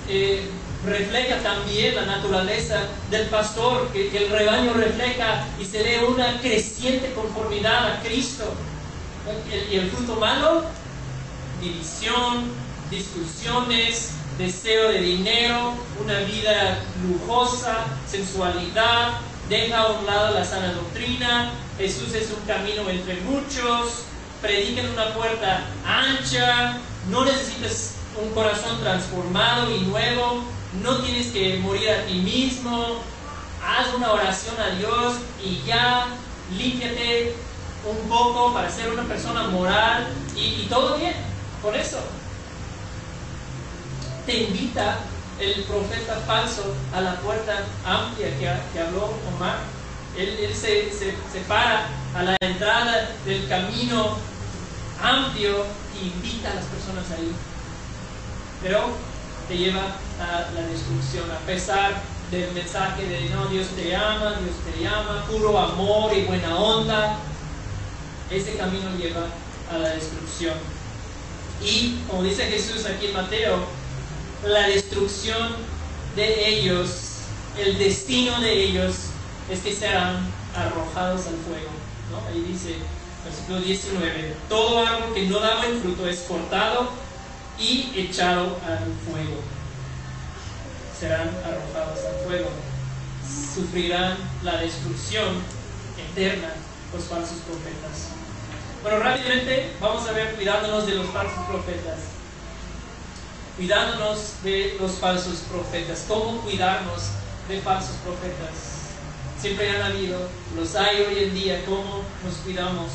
eh, refleja también la naturaleza del pastor, que, el rebaño refleja y se ve una creciente conformidad a Cristo. y el fruto malo, división, discusiones, deseo de dinero, una vida lujosa, sensualidad, deja a un lado la sana doctrina, Jesús es un camino entre muchos, predica en una puerta ancha, no necesitas un corazón transformado y nuevo, no tienes que morir a ti mismo, haz una oración a Dios y ya límpiate un poco para ser una persona moral y, todo bien, por eso. Te invita el profeta falso a la puerta amplia que, habló Omar. Él, se, se, para a la entrada del camino amplio e invita a las personas ahí. Pero te lleva a la destrucción, a pesar del mensaje de no, Dios te ama, Dios te ama, puro amor y buena onda, ese camino lleva a la destrucción. Y como dice Jesús aquí en Mateo, la destrucción de ellos, el destino de ellos es que serán arrojados al fuego. Ahí dice, versículo 19, todo árbol que no da buen fruto es cortado y echado al fuego. Serán arrojados al fuego. Sufrirán la destrucción eterna los falsos profetas. Bueno, rápidamente vamos a ver cuidándonos de los falsos profetas. Cuidándonos de los falsos profetas. ¿Cómo cuidarnos de falsos profetas? Siempre han habido, los hay hoy en día. ¿Cómo nos cuidamos?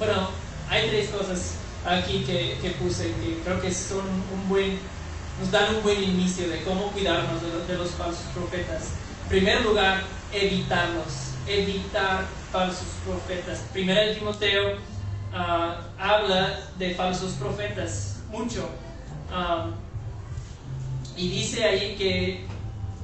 Bueno, hay tres cosas aquí que, que puse que creo que son un buen, nos dan un buen inicio de cómo cuidarnos de, los falsos profetas. En primer lugar, evitarlos evitar falsos profetas. Primera de Timoteo ah, habla de falsos profetas mucho. y dice ahí que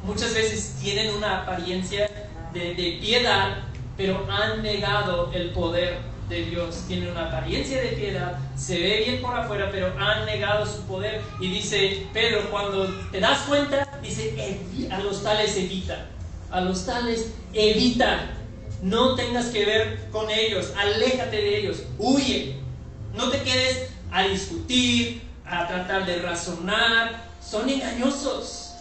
muchas veces tienen una apariencia de, de, piedad, pero han negado el poder de Dios. Tienen una apariencia de piedad, se ve bien por afuera, pero han negado su poder. Y dice Pedro, cuando te das cuenta, dice, a los tales evita a los tales, evita. No tengas que ver con ellos, aléjate de ellos, huye. No te quedes a discutir, a tratar de razonar. Son engañosos.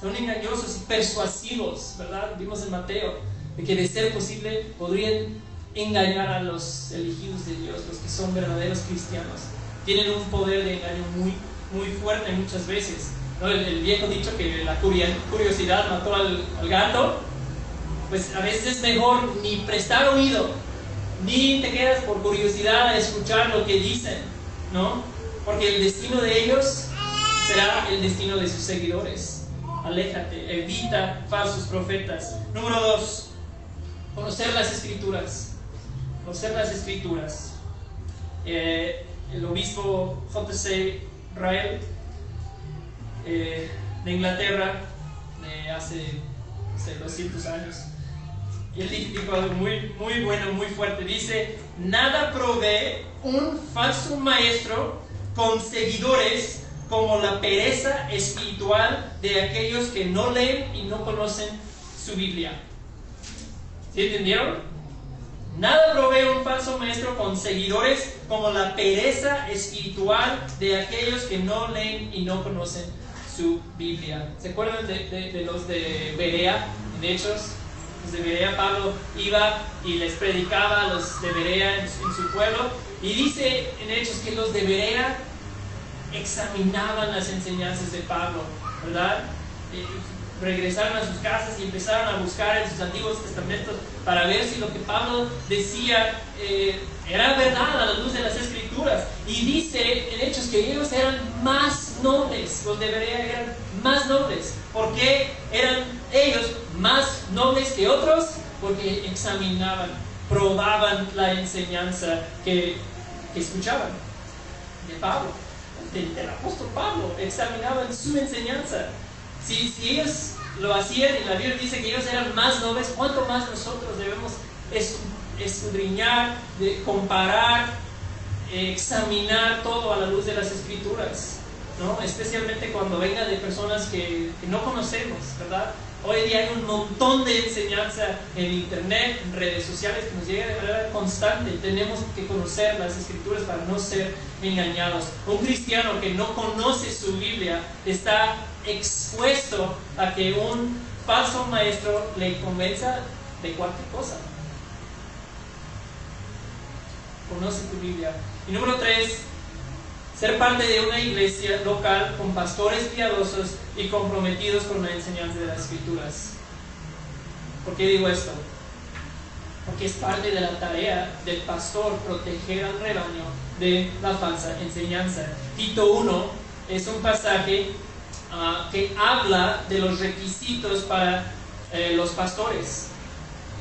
Son engañosos y persuasivos, ¿verdad? Vimos en Mateo de que de ser posible podrían engañar a los elegidos de Dios, los que son verdaderos cristianos. Tienen un poder de engaño muy, muy fuerte muchas veces. El, viejo dicho que la curiosidad mató al, gato, pues a veces es mejor ni prestar oído, ni te quedas por curiosidad a escuchar lo que dicen, ¿no? Porque el destino de ellos será el destino de sus seguidores. Aléjate, evita falsos profetas. Número dos, conocer las escrituras. Conocer las escrituras. Eh, el obispo J.C. Rael eh, de Inglaterra de hace, 200 años. Y él dijo algo muy, muy bueno, muy fuerte. Dice, nada provee un falso maestro con seguidores como la pereza espiritual de aquellos que no leen y no conocen su Biblia. ¿Sí entendieron? Nada provee un falso maestro con seguidores como la pereza espiritual de aquellos que no leen y no conocen su Biblia. ¿Se acuerdan de, los de Berea en Hechos? De Berea, Pablo iba y les predicaba a los de Berea en, su pueblo. Y dice en Hechos que los de Berea examinaban las enseñanzas de Pablo, ¿verdad? regresaron a sus casas y empezaron a buscar en sus antiguos testamentos para ver si lo que Pablo decía eh, era verdad a la luz de las escrituras. Y dice en Hechos que ellos eran más nobles, los deberían eran más nobles. ¿Por qué eran ellos más nobles que otros? Porque examinaban, probaban la enseñanza que, escuchaban de Pablo, del, apóstol Pablo, examinaban su enseñanza. Si, ellos lo hacían y la Biblia dice que ellos eran más nobles, ¿cuánto más nosotros debemos escudriñar, comparar, examinar todo a la luz de las escrituras? ¿No? Especialmente cuando venga de personas que, no conocemos, ¿verdad? Hoy día hay un montón de enseñanza en internet, en redes sociales que nos llega de manera constante. Tenemos que conocer las escrituras para no ser engañados. Un cristiano que no conoce su Biblia está expuesto a que un falso maestro le convenza de cualquier cosa. Conoce tu Biblia. Y número tres, ser parte de una iglesia local con pastores piadosos y comprometidos con la enseñanza de las escrituras. ¿Por qué digo esto? Porque es parte de la tarea del pastor proteger al rebaño de la falsa enseñanza. Tito 1 es un pasaje Ah, que habla de los requisitos para eh, los pastores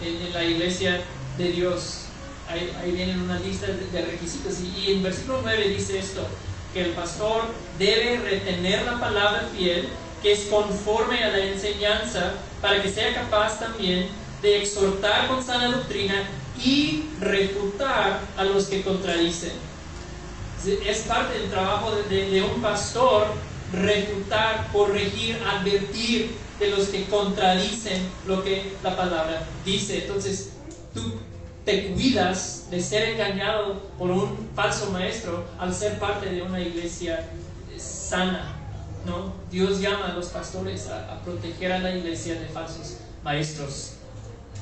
en, la iglesia de Dios. Ahí, vienen una lista de, requisitos. Y, en versículo 9 dice esto, que el pastor debe retener la palabra fiel, que es conforme a la enseñanza, para que sea capaz también de exhortar con sana doctrina y refutar a los que contradicen. Es parte del trabajo de, un pastor refutar, corregir, advertir de los que contradicen lo que la palabra dice. Entonces, tú te cuidas de ser engañado por un falso maestro al ser parte de una iglesia sana. ¿no? Dios llama a los pastores a, proteger a la iglesia de falsos maestros,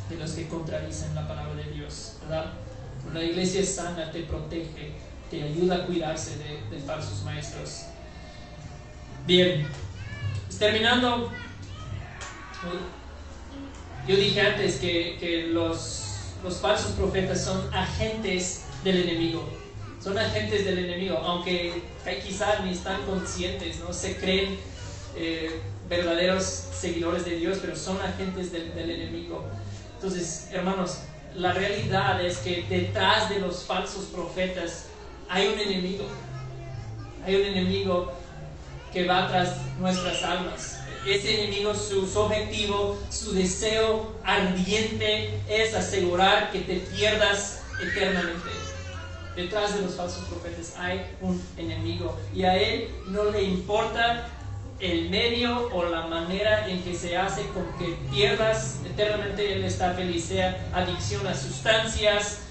de los que contradicen la palabra de Dios. ¿verdad? Una iglesia sana te protege, te ayuda a cuidarse de, de falsos maestros. Bien, terminando, yo dije antes que, que los, los falsos profetas son agentes del enemigo son agentes del enemigo, aunque quizás ni están conscientes, no se creen eh, verdaderos seguidores de Dios, pero son agentes del, del, enemigo. Entonces, hermanos, la realidad es que detrás de los falsos profetas hay un enemigo, hay un enemigo que va tras nuestras almas. Ese enemigo, su, objetivo, su deseo ardiente es asegurar que te pierdas eternamente. Detrás de los falsos profetas hay un enemigo y a él no le importa el medio o la manera en que se hace con que pierdas eternamente. Él está feliz, sea adicción a sustancias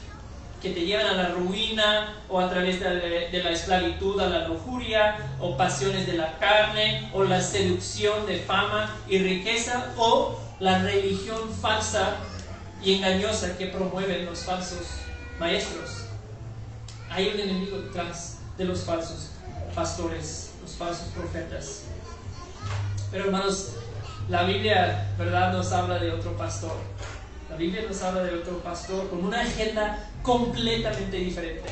que te llevan a la ruina o a través de, la esclavitud a la lujuria o pasiones de la carne o la seducción de fama y riqueza o la religión falsa y engañosa que promueven los falsos maestros. Hay un enemigo detrás de los falsos pastores, los falsos profetas. Pero hermanos, la Biblia, ¿verdad?, nos habla de otro pastor. La Biblia nos habla de otro pastor con una agenda completamente diferente.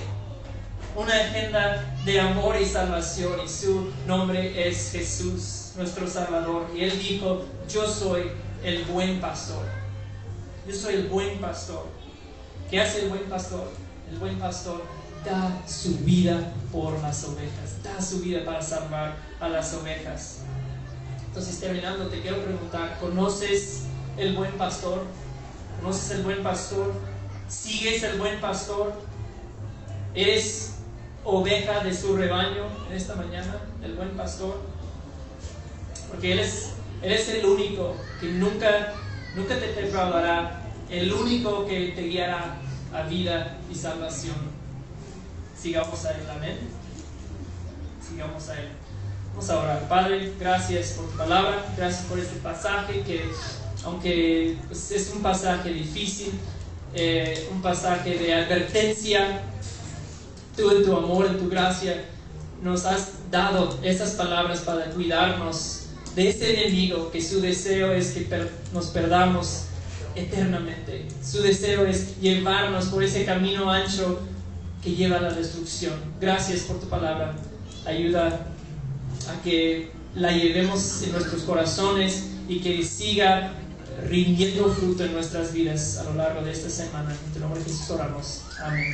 Una agenda de amor y salvación y su nombre es Jesús, nuestro Salvador. Y él dijo, yo soy el buen pastor. Yo soy el buen pastor. ¿Qué hace el buen pastor? El buen pastor da su vida por las ovejas, da su vida para salvar a las ovejas. Entonces, terminando, te quiero preguntar, ¿conoces el buen pastor? ¿Conoces el buen pastor? ¿Sigues el buen pastor? ¿Eres oveja de su rebaño en esta mañana, el buen pastor? Porque Él es, el único que nunca, nunca te defraudará, el único que te guiará a vida y salvación. Sigamos a Él, amén. Sigamos a Él. Vamos a orar. Padre, gracias por tu palabra, gracias por este pasaje que, aunque pues, es un pasaje difícil, eh, un pasaje de advertencia, tú en tu amor, en tu gracia, nos has dado esas palabras para cuidarnos de ese enemigo que su deseo es que nos perdamos eternamente. Su deseo es llevarnos por ese camino ancho que lleva a la destrucción. Gracias por tu palabra. Ayuda a que la llevemos en nuestros corazones y que siga rindiendo fruto en nuestras vidas a lo largo de esta semana. En tu nombre Jesús oramos. Amén.